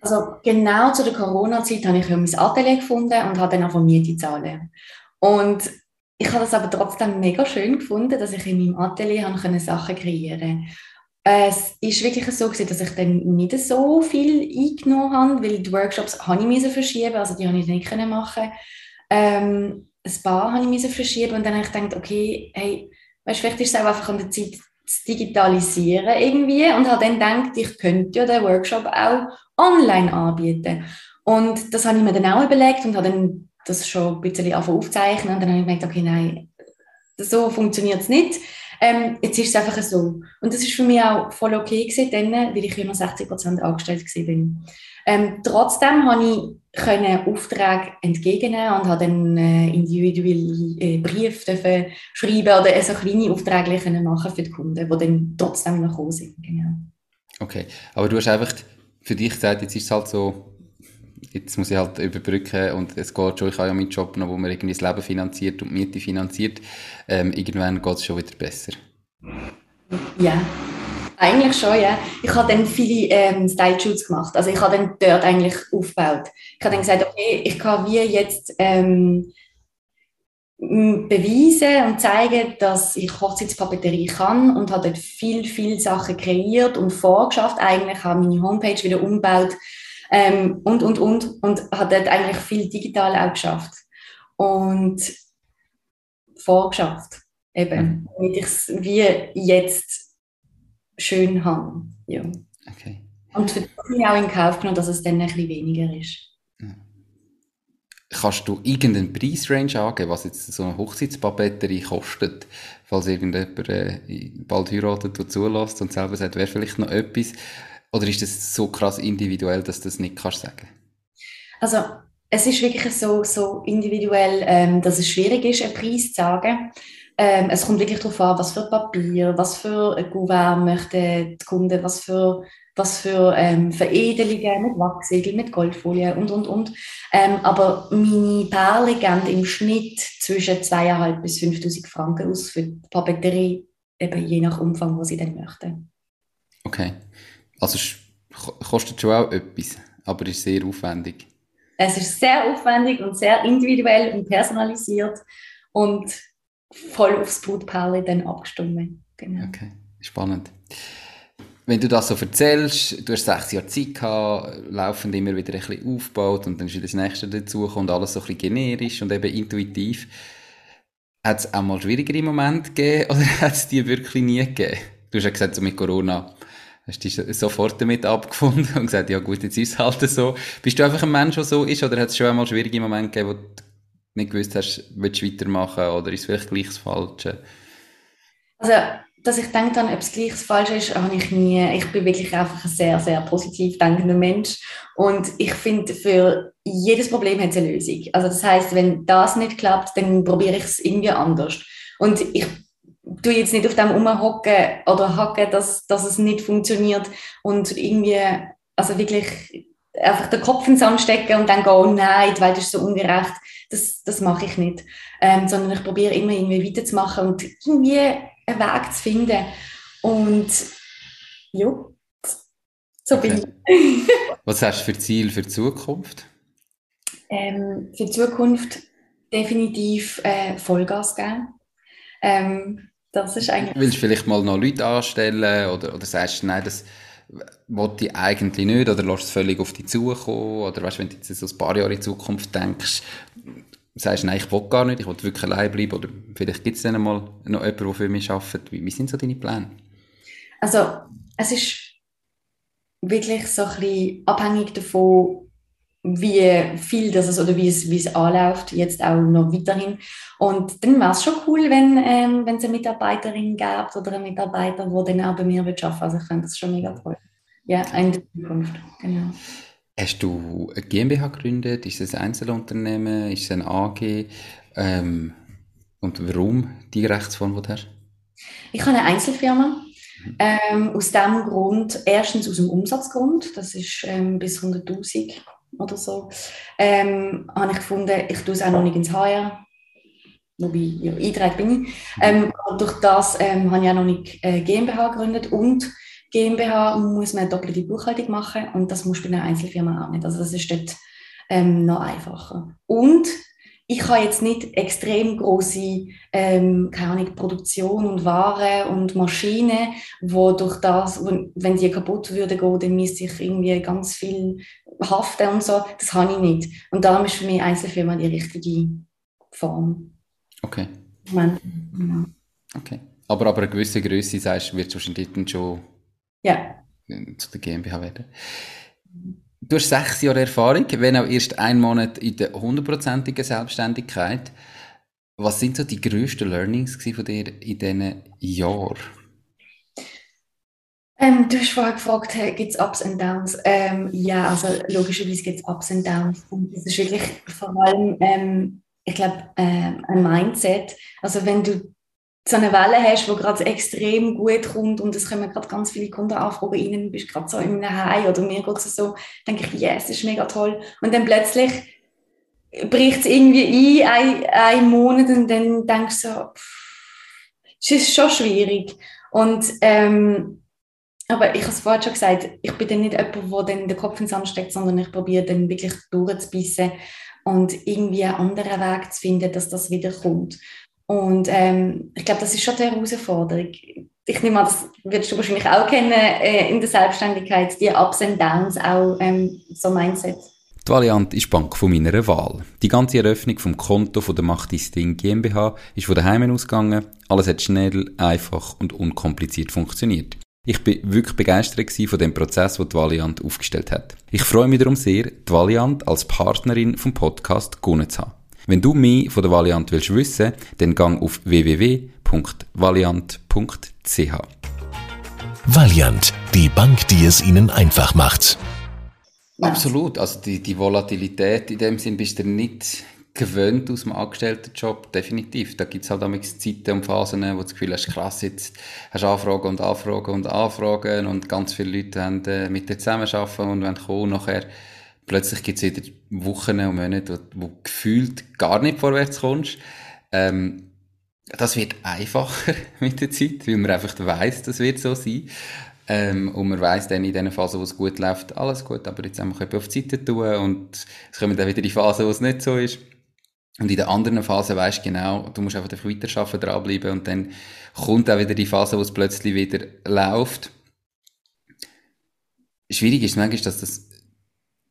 Also genau zu der Corona-Zeit habe ich mein Atelier gefunden und habe dann auch Miete zahlen. Und ich habe das aber trotzdem mega schön gefunden, dass ich in meinem Atelier habe Sachen kreieren konnte. Es ist wirklich so gewesen, dass ich dann nicht so viel eingenommen habe, weil die Workshops habe ich verschieben, also die habe ich nicht machen. Ähm, ein paar habe ich verschieben und dann habe ich gedacht, okay, hey, weißt, vielleicht ist es auch einfach an der Zeit zu digitalisieren irgendwie und habe dann gedacht, ich könnte ja den Workshop auch online anbieten. Und das habe ich mir dann auch überlegt und habe dann das schon ein bisschen aufzeichnen und dann habe ich gemerkt, okay, nein, so funktioniert es nicht. Ähm, jetzt ist es einfach so. Und das ist für mich auch voll okay gewesen, dann, weil ich immer 60 Prozent angestellt bin. Ähm, trotzdem habe ich können Aufträge entgegennehmen und habe dann äh, individuelle äh, Briefe schreiben oder so kleine Aufträge können machen für die Kunden, die dann trotzdem noch gekommen sind. Genau. Okay, aber du hast einfach für dich gesagt, jetzt ist es halt so, jetzt muss ich halt überbrücken und es geht schon, ich habe ja meinen Job noch, wo man irgendwie das Leben finanziert und Miete finanziert. Ähm, irgendwann geht es schon wieder besser. Ja, eigentlich schon, ja. Ich habe dann viele ähm, Style-Shoots gemacht. Also ich habe dann dort eigentlich aufgebaut. Ich habe dann gesagt, okay, ich kann wie jetzt ähm, beweisen und zeigen, dass ich Hochzeitspapeterie kann und habe dort viel, viel Sachen kreiert und vorgeschafft. Eigentlich habe meine Homepage wieder umgebaut ähm, und, und, und und habe dort eigentlich viel digital auch geschafft und vorgeschafft eben, mhm. damit ich es wie jetzt schön habe. Ja. Okay. Und für das habe ich auch in Kauf genommen, dass es dann ein bisschen weniger ist. Kannst du irgendeinen Preisrange angeben, was jetzt so eine Hochzeitspapeterie kostet, falls irgendjemand äh, bald heiratet und zulässt und selber sagt, wäre vielleicht noch etwas? Oder ist das so krass individuell, dass du das nicht kannst sagen? Also es ist wirklich so, so individuell, ähm, dass es schwierig ist, einen Preis zu sagen. Ähm, es kommt wirklich darauf an, was für Papier, was für Gouverne möchte die Kunde, was für was für ähm, Veredelungen mit Wachsegel, mit Goldfolie und, und, und. Ähm, aber meine Perle gehen im Schnitt zwischen 2.500 bis 5.000 Franken aus für die Papeterie, eben je nach Umfang, was sie dann möchten. Okay. Also kostet schon auch etwas, aber ist sehr aufwendig. Es ist sehr aufwendig und sehr individuell und personalisiert und voll aufs Brutpaar dann abgestimmt. Genau. Okay, spannend. Wenn du das so erzählst, du hast sechs Jahre Zeit gehabt, laufend immer wieder ein bisschen aufgebaut und dann ist wieder das nächste dazu und alles so ein bisschen generisch und eben intuitiv. Hat es auch mal schwierigere Momente gegeben oder hat es die wirklich nie gegeben? Du hast ja gesagt, so mit Corona hast du dich sofort damit abgefunden und gesagt, ja gut, jetzt ist es halt so. Bist du einfach ein Mensch, der so ist oder hat es schon einmal schwierige Momente gegeben, wo du nicht gewusst hast, willst du weitermachen oder ist es vielleicht gleich das Falsche? Also dass ich denke ob es gleich das Falsche ist, habe ich nie. Ich bin wirklich einfach ein sehr, sehr positiv denkender Mensch. Und ich finde, für jedes Problem hat es eine Lösung. Also das heißt, wenn das nicht klappt, dann probiere ich es irgendwie anders. Und ich tue jetzt nicht auf dem rumhocken oder hacken, dass, dass es nicht funktioniert und irgendwie, also wirklich einfach den Kopf ins Sand stecken und dann gehen, oh nein, die Welt ist so ungerecht. Das, das mache ich nicht. Ähm, sondern ich probiere immer irgendwie weiterzumachen und irgendwie einen Weg zu finden. Und ja, so okay. bin ich. Was hast du für Ziel für die Zukunft? Ähm, für die Zukunft definitiv äh, Vollgas geben. Ähm, das ist eigentlich... Willst du vielleicht mal noch Leute anstellen oder, oder sagst du, nein, das wollte ich eigentlich nicht oder lässt es völlig auf dich zukommen oder weißt, wenn du jetzt so ein paar Jahre in Zukunft denkst, sagst, nein, ich will gar nicht, ich will wirklich allein bleiben oder vielleicht gibt es dann mal noch jemanden, der für mich arbeitet. Wie, wie sind so deine Pläne? Also, es ist wirklich so ein bisschen abhängig davon, wie viel das ist oder wie es, wie es anläuft, jetzt auch noch weiterhin. Und dann wäre es schon cool, wenn ähm, wenn es eine Mitarbeiterin gäbe oder einen Mitarbeiter, der dann auch bei mir arbeiten würde. Also ich finde das schon mega toll. Ja, in der Zukunft, genau. Hast du eine GmbH gegründet? Ist es ein Einzelunternehmen? Ist es ein AG? Ähm, und warum die Rechtsform, die du hast? Ich habe eine Einzelfirma. Ähm, aus dem Grund, erstens aus dem Umsatzgrund, das ist ähm, bis 100.000 oder so, ähm, habe ich gefunden, ich tue es auch noch nicht ins HR, wobei ja, eingetragen bin ich. Ähm, durch das ähm, habe ich auch noch nicht äh, GmbH gegründet und GmbH muss man eine doppelte Buchhaltung machen und das muss bei einer Einzelfirma auch nicht. Also das ist dort ähm, noch einfacher. Und ich habe jetzt nicht extrem große ähm, keine Ahnung, Produktion und Ware und Maschinen, wo durch das, wenn die kaputt würde gehen, dann müsste ich irgendwie ganz viel haften und so. Das habe ich nicht. Und darum ist für mich Einzelfirma die richtige Form. Okay. Moment. Ja. Okay. Aber aber eine gewisse Größe, sagst, wird wahrscheinlich dann schon ja. Zu der GmbH werden. Du hast sechs Jahre Erfahrung, wenn auch erst ein Monat in der hundertprozentigen Selbstständigkeit. Was sind so die grössten Learnings von dir in diesen Jahren? Ähm, du hast vorher gefragt, hey, gibt es Ups und Downs? Ähm, ja, also logischerweise gibt es Ups und Downs. Und das ist wirklich vor allem, ähm, ich glaube, ähm, ein Mindset. Also wenn du so eine Welle hast, die gerade extrem gut kommt und es kommen gerade ganz viele Kunden anfragen du bist gerade so in einem Heim oder mir geht es so, denke ich, yes, das ist mega toll. Und dann plötzlich bricht es irgendwie ein, ein, ein Monat und dann denkst du so, es ist schon schwierig. Und, ähm, aber ich habe es vorhin schon gesagt, ich bin dann nicht jemand, der dann den Kopf ins Sand steckt, sondern ich probiere dann wirklich durchzubissen und irgendwie einen anderen Weg zu finden, dass das wieder kommt. Und ähm, ich glaube, das ist schon die Herausforderung. Ich nehme an, das wirst du wahrscheinlich auch kennen äh, in der Selbstständigkeit, die Ups und Downs, auch ähm, so Mindset. Die Valiant ist die Bank von meiner Wahl. Die ganze Eröffnung vom Konto von der Macht Ding GmbH ist von daheim ausgegangen. Alles hat schnell, einfach und unkompliziert funktioniert. Ich bin wirklich begeistert von dem Prozess, den die Valiant aufgestellt hat. Ich freue mich darum sehr, die Valiant als Partnerin vom Podcast gewonnen zu haben. Wenn du mehr von der Valiant willst wissen, dann gang auf www.valiant.ch. Valiant, die Bank, die es Ihnen einfach macht. Absolut. Also die, die Volatilität in dem Sinn bist du nicht gewöhnt aus dem Angestelltenjob, definitiv. Da gibt es halt auch Zeiten und Phasen, wo du das Gefühl hast, krass, jetzt hast du Anfragen und Anfragen und Anfragen und ganz viele Leute haben, äh, mit dir zusammenarbeiten und wenn kommen nachher plötzlich gibt es wieder Wochen und Monate, wo, wo gefühlt gar nicht vorwärts kommst. Ähm, das wird einfacher mit der Zeit, weil man einfach weiss, das wird so sein. Ähm, und man weiss dann in den Phasen, wo es gut läuft, alles gut, aber jetzt einfach auf die Seite tun und es kommen dann wieder die Phasen, wo es nicht so ist. Und in der anderen Phase weisst du genau, du musst einfach weiter arbeiten, dranbleiben und dann kommt auch wieder die Phase, wo es plötzlich wieder läuft. Schwierig ist manchmal, dass das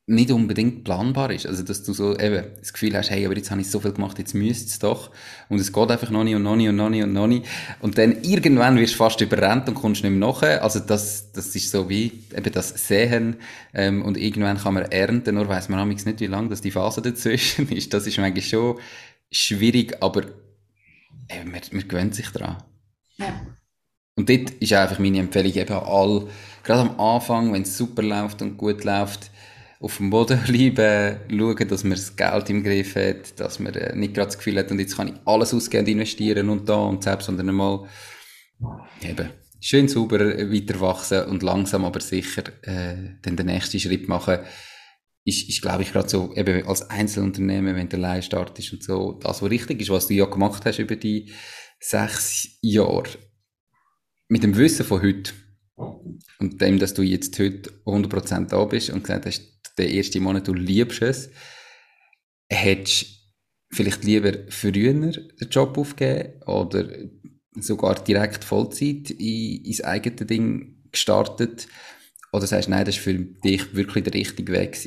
nicht unbedingt planbar ist. Also, dass du so eben das Gefühl hast, hey, aber jetzt habe ich so viel gemacht, jetzt müsste es doch. Und es geht einfach noch nicht und noch nicht und noch nicht und noch nicht. Und dann irgendwann wirst du fast überrennt und kommst nicht mehr nach. Also, das, das ist so wie eben das Sehen. Ähm, und irgendwann kann man ernten, nur weiss man nicht, wie lange das die Phase dazwischen ist. Das ist manchmal schon schwierig, aber eben, man, man gewöhnt sich daran. Ja. Und dort ist einfach meine Empfehlung eben all, gerade am Anfang, wenn es super läuft und gut läuft, auf dem Boden bleiben, schauen, dass man das Geld im Griff hat, dass man äh, nicht gerade das Gefühl hat, und jetzt kann ich alles ausgehen und investieren und da und selbst, sondern einmal eben schön sauber weiter wachsen und langsam aber sicher äh, dann den nächsten Schritt machen. Ist, ist glaube ich, gerade so, eben als Einzelunternehmen, wenn der allein startest und so, das, was richtig ist, was du ja gemacht hast über die sechs Jahre. Mit dem Wissen von heute und dem, dass du jetzt heute 100% da bist und gesagt hast, den ersten Monat, du liebst es, hättest du vielleicht lieber früher den Job aufgeben oder sogar direkt Vollzeit in, ins eigene Ding gestartet? Oder sagst du, nein, das war für dich wirklich der richtige Weg?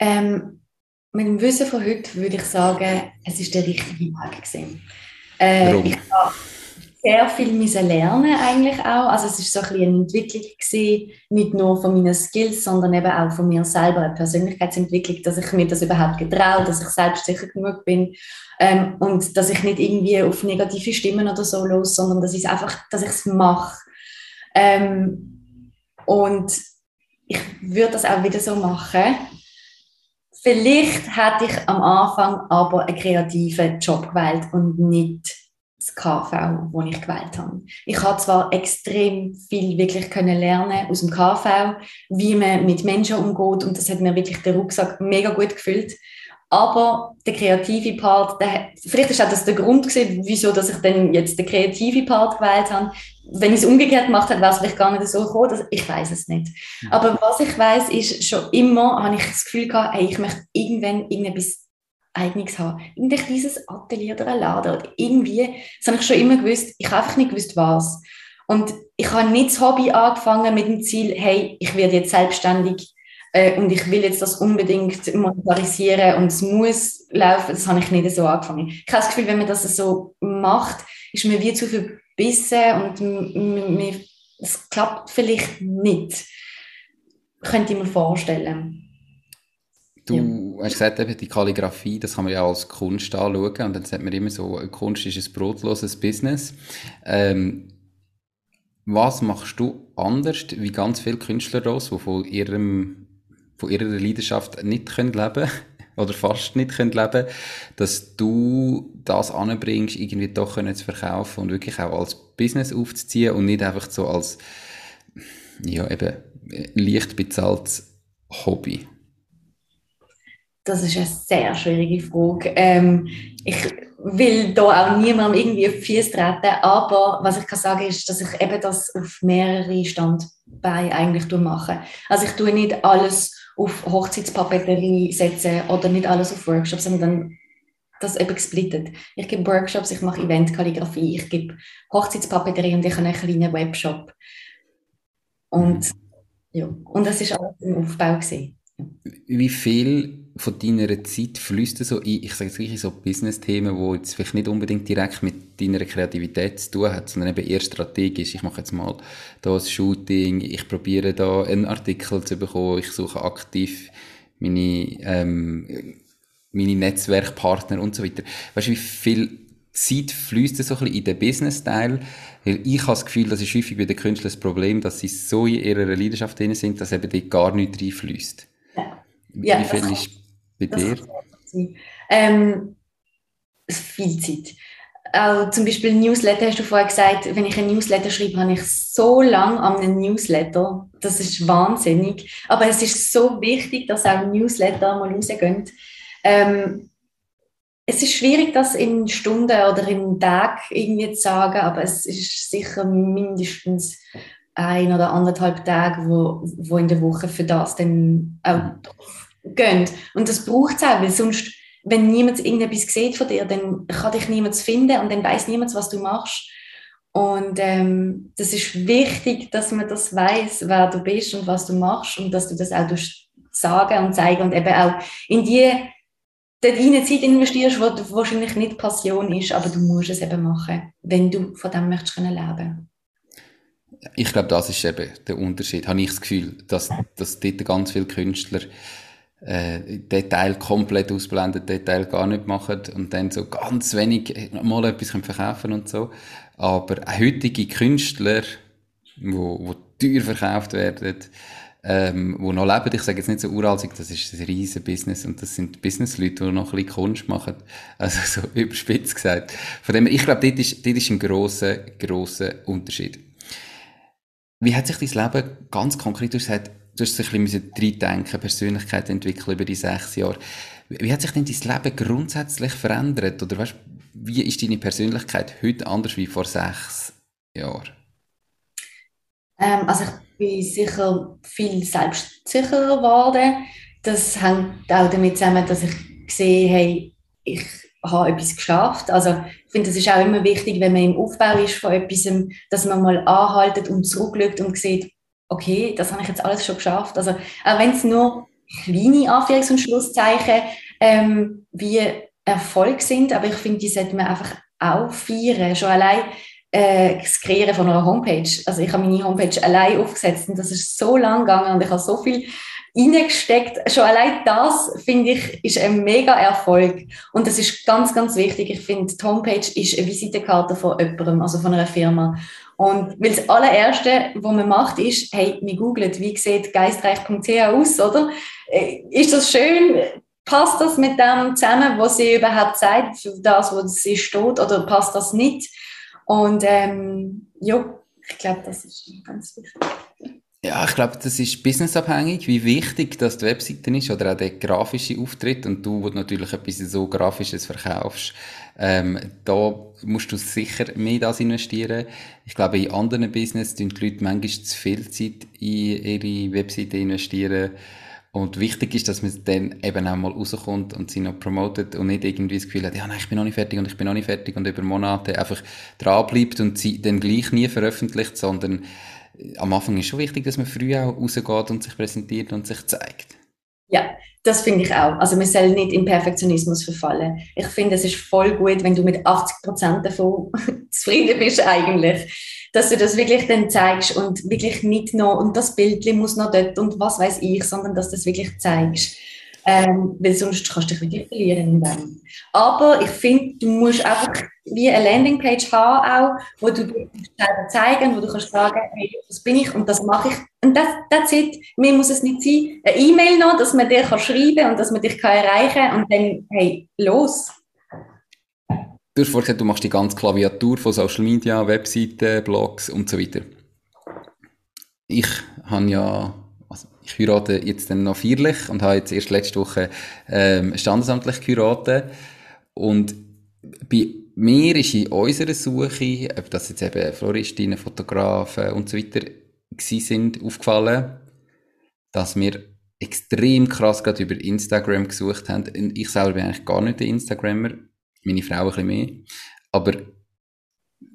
Ähm, mit dem Wissen von heute würde ich sagen, es ist der richtige Weg gewesen. Äh, Warum? Ich habe sehr viel müssen lernen eigentlich auch. Also es ist so ein eine Entwicklung gewesen, nicht nur von meinen Skills, sondern eben auch von mir selber, eine Persönlichkeitsentwicklung, dass ich mir das überhaupt getraue, dass ich selbstsicher genug bin ähm, und dass ich nicht irgendwie auf negative Stimmen oder so los, sondern dass ich einfach, dass ich es mache. Ähm, und ich würde das auch wieder so machen. Vielleicht hätte ich am Anfang aber einen kreativen Job gewählt und nicht das KV, das ich gewählt habe. Ich habe zwar extrem viel wirklich können lernen aus dem KV, wie man mit Menschen umgeht und das hat mir wirklich den Rucksack mega gut gefüllt. Aber der kreative Part, der, vielleicht ist auch das der Grund gewesen, wieso dass ich dann jetzt den kreative Part gewählt habe. Wenn ich es umgekehrt gemacht hätte, wäre es vielleicht gar nicht so gekommen. Dass, ich weiß es nicht. Mhm. Aber was ich weiß, ist schon immer, habe ich das Gefühl gehabt, hey, ich möchte irgendwann irgendetwas Eigenes haben. Irgendwie dieses Atelier oder ein Laden oder irgendwie, das habe ich schon immer gewusst, ich habe einfach nicht gewusst, was. Und ich habe nicht das Hobby angefangen mit dem Ziel, hey, ich werde jetzt selbstständig äh, und ich will jetzt das unbedingt monetarisieren und es muss laufen. Das habe ich nicht so angefangen. Ich habe das Gefühl, wenn man das so macht, ist mir wie zu verbissen und es klappt vielleicht nicht. Könnte ich mir vorstellen. Du ja. Hast gesagt, eben die Kalligrafie, das kann man ja als Kunst anschauen und dann sagt man immer so, Kunst ist ein brotloses Business. Ähm, was machst du anders wie ganz viele Künstler die von, ihrem, von ihrer Leidenschaft nicht können leben oder fast nicht können leben dass du das anbringst, irgendwie doch können zu verkaufen und wirklich auch als Business aufzuziehen und nicht einfach so als ja, eben leicht bezahltes Hobby? Das ist eine sehr schwierige Frage. Ähm, ich will da auch niemandem irgendwie auf die Füße treten, aber was ich kann sagen ist, dass ich eben das auf mehrere Standbeine eigentlich mache. Also ich tue nicht alles auf Hochzeitspapeterie setzen oder nicht alles auf Workshops, sondern das eben gesplittet. Ich gebe Workshops, ich mache Eventkalligrafie, ich gebe Hochzeitspapeterie und ich habe einen kleinen Webshop. Und ja, und das ist alles im Aufbau gewesen. Wie viel von deiner Zeit fließt so in, ich sage jetzt wirklich so Business-Themen, die jetzt vielleicht nicht unbedingt direkt mit deiner Kreativität zu tun hat, sondern eben eher strategisch. Ich mache jetzt mal da ein Shooting, ich probiere da einen Artikel zu bekommen, ich suche aktiv meine, ähm, meine Netzwerkpartner und so weiter. Weißt du, wie viel Zeit fließt so ein bisschen in den Business-Teil? Weil ich habe das Gefühl, das ist häufig bei den Künstlern das Problem, dass sie so in ihrer Leidenschaft drin sind, dass eben dort gar nichts reinfließt. Ja. Ja, wie viel ist bei dir? Ähm, viel Zeit. Auch zum Beispiel Newsletter, hast du vorher gesagt, wenn ich ein Newsletter schreibe, habe ich so lange an einem Newsletter. Das ist wahnsinnig. Aber es ist so wichtig, dass auch Newsletter mal rausgehen. Ähm, es ist schwierig, das in Stunden oder in Tag irgendwie zu sagen, aber es ist sicher mindestens ein oder anderthalb Tage, wo, wo in der Woche für das dann auch gehen. Und das braucht es auch, weil sonst, wenn niemand irgendetwas sieht von dir, dann kann dich niemand finden und dann weiß niemand, was du machst. Und ähm, das ist wichtig, dass man das weiß, wer du bist und was du machst und dass du das auch sagen und zeigen und eben auch in die dort Zeit investierst, wo wahrscheinlich nicht Passion ist, aber du musst es eben machen, wenn du von dem möchtest können leben. Ich glaube, das ist eben der Unterschied. Habe ich das Gefühl, dass, dass dort ganz viele Künstler äh, Detail komplett ausblenden, Detail gar nicht machen und dann so ganz wenig mal etwas verkaufen und so. Aber heutige Künstler, wo, wo teuer verkauft werden, ähm, wo noch leben, ich sage jetzt nicht so uralt, das ist ein riesen Business und das sind Businessleute, die noch ein bisschen Kunst machen, also so überspitzt gesagt. Von dem, ich glaube, dort ist, dort ist ein grosser, grosser Unterschied. Wie hat sich dein Leben ganz konkret, du hast gesagt, du hast ein bisschen reindenken, Persönlichkeit entwickeln über die sechs Jahre. Wie hat sich denn dein Leben grundsätzlich verändert? Oder weißt, wie ist deine Persönlichkeit heute anders wie vor sechs Jahren? Ähm, also ich bin sicher viel selbstsicherer geworden. Das hängt auch damit zusammen, dass ich sehe, hey, ich habe etwas geschafft. Also ich finde, es ist auch immer wichtig, wenn man im Aufbau ist von etwas, dass man mal anhaltet und zurückschaut und sieht, okay, das habe ich jetzt alles schon geschafft. Also auch wenn es nur kleine Anführungs- und Schlusszeichen ähm, wie Erfolg sind, aber ich finde, die sollte man einfach auch feiern. Schon allein äh, das Kreieren von einer Homepage. Also ich habe meine Homepage allein aufgesetzt und das ist so lang gegangen und ich habe so viel reingesteckt. Schon allein das, finde ich, ist ein mega Erfolg. Und das ist ganz, ganz wichtig. Ich finde, die Homepage ist eine Visitenkarte von jemandem, also von einer Firma. Und weil das allererste, was man macht, ist, hey, wir googelt, wie sieht geistreich.ch aus, oder? Äh, ist das schön? Passt das mit dem zusammen, was sie überhaupt sagt, für das, wo sie steht, oder passt das nicht? Und ähm, ja, ich glaube, das ist ganz wichtig. Ja, ich glaube, das ist businessabhängig, wie wichtig das die Webseite ist oder auch der grafische Auftritt und du, wo natürlich etwas so Grafisches verkaufst, ähm, da musst du sicher mehr das investieren. Ich glaube, in anderen Business tun die Leute manchmal zu viel Zeit in ihre Webseite investieren. Und wichtig ist, dass man dann eben auch mal rauskommt und sie noch promotet und nicht irgendwie das Gefühl hat, ja, nein, ich bin noch nicht fertig und ich bin noch nicht fertig und über Monate einfach dranbleibt und sie dann gleich nie veröffentlicht, sondern am Anfang ist schon wichtig, dass man früh auch rausgeht und sich präsentiert und sich zeigt. Ja, das finde ich auch. Also man soll nicht in Perfektionismus verfallen. Ich finde, es ist voll gut, wenn du mit 80 Prozent davon zufrieden bist eigentlich, dass du das wirklich dann zeigst und wirklich nicht noch und das Bild muss noch dort und was weiß ich, sondern dass du das wirklich zeigst. Ähm, weil sonst kannst du dich wirklich verlieren. Aber ich finde, du musst einfach wie eine Landingpage haben, auch, wo du selber zeigen, wo du kannst sagen, hey, das bin ich und das mache ich. Und das, that's it. Mir muss es nicht sein. Eine E-Mail noch, dass man dir kann schreiben und dass man dich kann erreichen und dann, hey, los. Du hast vorhin du machst die ganze Klaviatur von Social Media, Webseiten, Blogs und so weiter. Ich habe ja ich heirate jetzt dann noch feierlich und habe jetzt erst letzte Woche ähm, standesamtlich geheiratet. Und bei mir ist in unserer Suche, ob das jetzt eben Floristinnen, Fotografen und so weiter sind, aufgefallen, dass wir extrem krass gerade über Instagram gesucht haben. Ich selber bin eigentlich gar nicht der Instagrammer, meine Frau ein bisschen mehr. Aber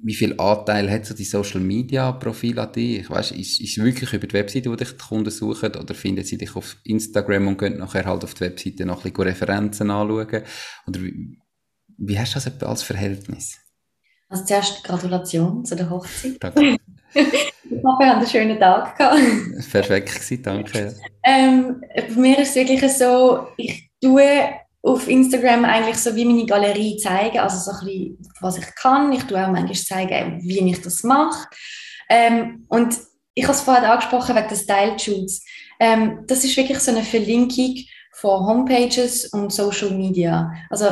wie viel Anteil hat so die Social Media Profil an dich? Ich weiss, ist, ist wirklich über die Webseite, wo dich die Kunden suchen, oder finden sie dich auf Instagram und können nachher halt auf die Webseite noch ein bisschen Referenzen anschauen? Oder wie, wie hast du das als Verhältnis? Also zuerst Gratulation zu der Hochzeit. Danke. ich haben einen schönen Tag gehabt. Perfekt gewesen, danke. Ähm, bei mir ist es wirklich so, ich tue auf Instagram eigentlich so wie meine Galerie zeigen, also so ein bisschen, was ich kann. Ich tue auch manchmal zeigen, wie ich das mache. Ähm, und ich habe es vorhin angesprochen wegen des Style-Shoots. Ähm, das ist wirklich so eine Verlinkung von Homepages und Social Media. Also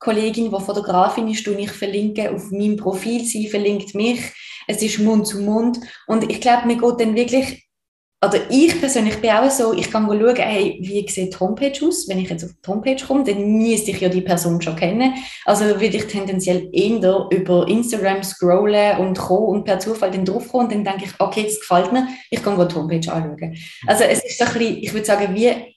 Kollegin, die Fotografin ist, und ich verlinke auf meinem Profil, sie verlinkt mich. Es ist Mund zu Mund. Und ich glaube, mir geht dann wirklich oder ich persönlich bin auch so, ich kann schauen, hey, wie sieht die Homepage aus? Wenn ich jetzt auf die Homepage komme, dann müsste ich ja die Person schon kennen. Also würde ich tendenziell eher über Instagram scrollen und kommen und per Zufall dann draufkommen und dann denke ich, okay, das gefällt mir, ich kann die Homepage anschauen. Also es ist so ein bisschen, ich würde sagen, wie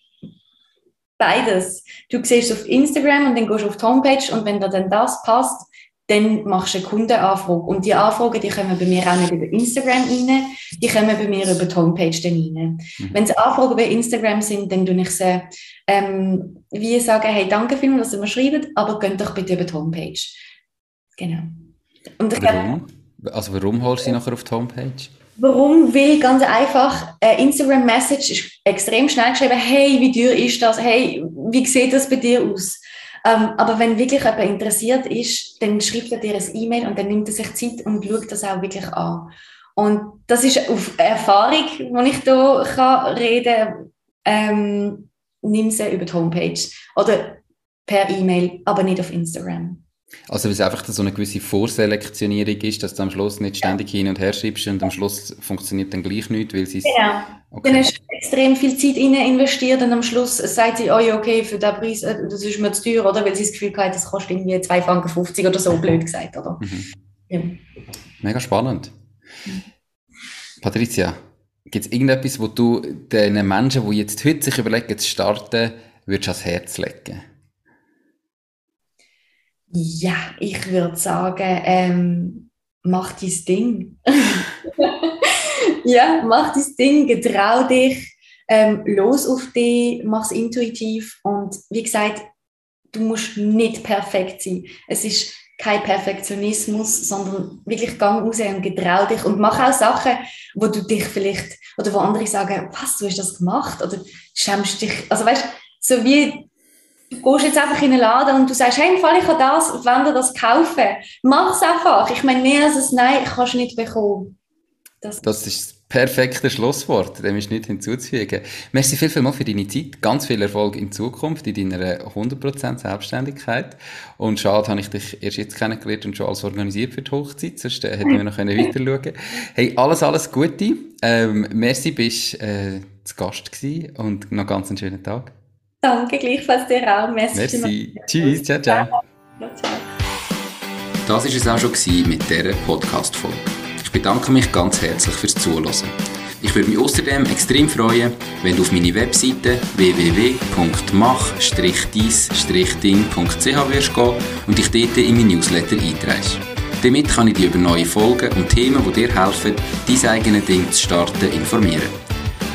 beides. Du siehst auf Instagram und dann gehst du auf die Homepage und wenn dir dann das passt, dann machst du eine Kundenanfrage. Und die Anfragen, die kommen bei mir auch nicht über Instagram rein, die kommen bei mir über die Homepage dann rein. Mhm. Wenn es Anfragen bei Instagram sind, dann tue ich sie, ähm, wie sagen, hey, danke vielmals, dass ihr mir schreibt, aber geht doch bitte über die Homepage. Genau. Und ich warum? also warum holst du sie nachher auf die Homepage? Warum? Weil ganz einfach, eine Instagram-Message ist extrem schnell geschrieben, hey, wie teuer ist das? Hey, wie sieht das bei dir aus? Ähm, aber wenn wirklich jemand interessiert ist, dann schreibt er dir ein E-Mail und dann nimmt er sich Zeit und schaut das auch wirklich an. Und das ist auf Erfahrung, die ich hier reden kann, ähm, nimm sie über die Homepage oder per E-Mail, aber nicht auf Instagram. Also weil es einfach so eine gewisse Vorselektionierung ist, dass du am Schluss nicht ständig hin und her schreibst und am Schluss funktioniert dann gleich nicht, weil sie Genau. Okay. Dann hast du extrem viel Zeit rein investiert und am Schluss sagt sie, oh ja, okay, für den Preis, äh, das ist mir zu teuer, oder? Weil sie das Gefühl hat, das kostet irgendwie 2,50 Franken oder so, blöd gesagt, oder? Mhm. Ja. Mega spannend. Patricia, gibt es irgendetwas, wo du den Menschen, die jetzt heute sich überlegen zu starten, würdest ans Herz legen? Ja, ich würde sagen, ähm, mach dein Ding. ja, mach dein Ding, getrau dich, ähm, los auf dich, mach es intuitiv und wie gesagt, du musst nicht perfekt sein. Es ist kein Perfektionismus, sondern wirklich gang raus und getrau dich und mach auch Sachen, wo du dich vielleicht, oder wo andere sagen, was, du hast das gemacht, oder schämst dich, also weißt, so wie du gehst jetzt einfach in den Laden und du sagst, hey, Fall, ich habe das, wenn du das kaufen, mach es einfach. Ich meine, mehr als ein Nein kannst du nicht bekommen. Das, das ist das perfekte Schlusswort, dem ist nicht hinzuzufügen. Merci viel, viel mal für deine Zeit, ganz viel Erfolg in Zukunft, in deiner 100% Selbstständigkeit. Und schade, habe ich dich erst jetzt kennengelernt und schon alles organisiert für die Hochzeit, sonst äh, hätten wir noch weiter schauen Hey, alles, alles Gute. Ähm, merci, bist äh, zu Gast gewesen und noch ganz einen schönen Tag. Danke, gleichfalls dir auch. Merci. Merci. Tschüss, ciao, ciao. Das war es auch schon mit dieser Podcast-Folge. Ich bedanke mich ganz herzlich fürs Zuhören. Ich würde mich außerdem extrem freuen, wenn du auf meine Webseite www.mach-dies-ding.ch wirst gehen und dich dort in mein Newsletter einträgst. Damit kann ich dich über neue Folgen und Themen, die dir helfen, dein eigenes Ding zu starten, informieren.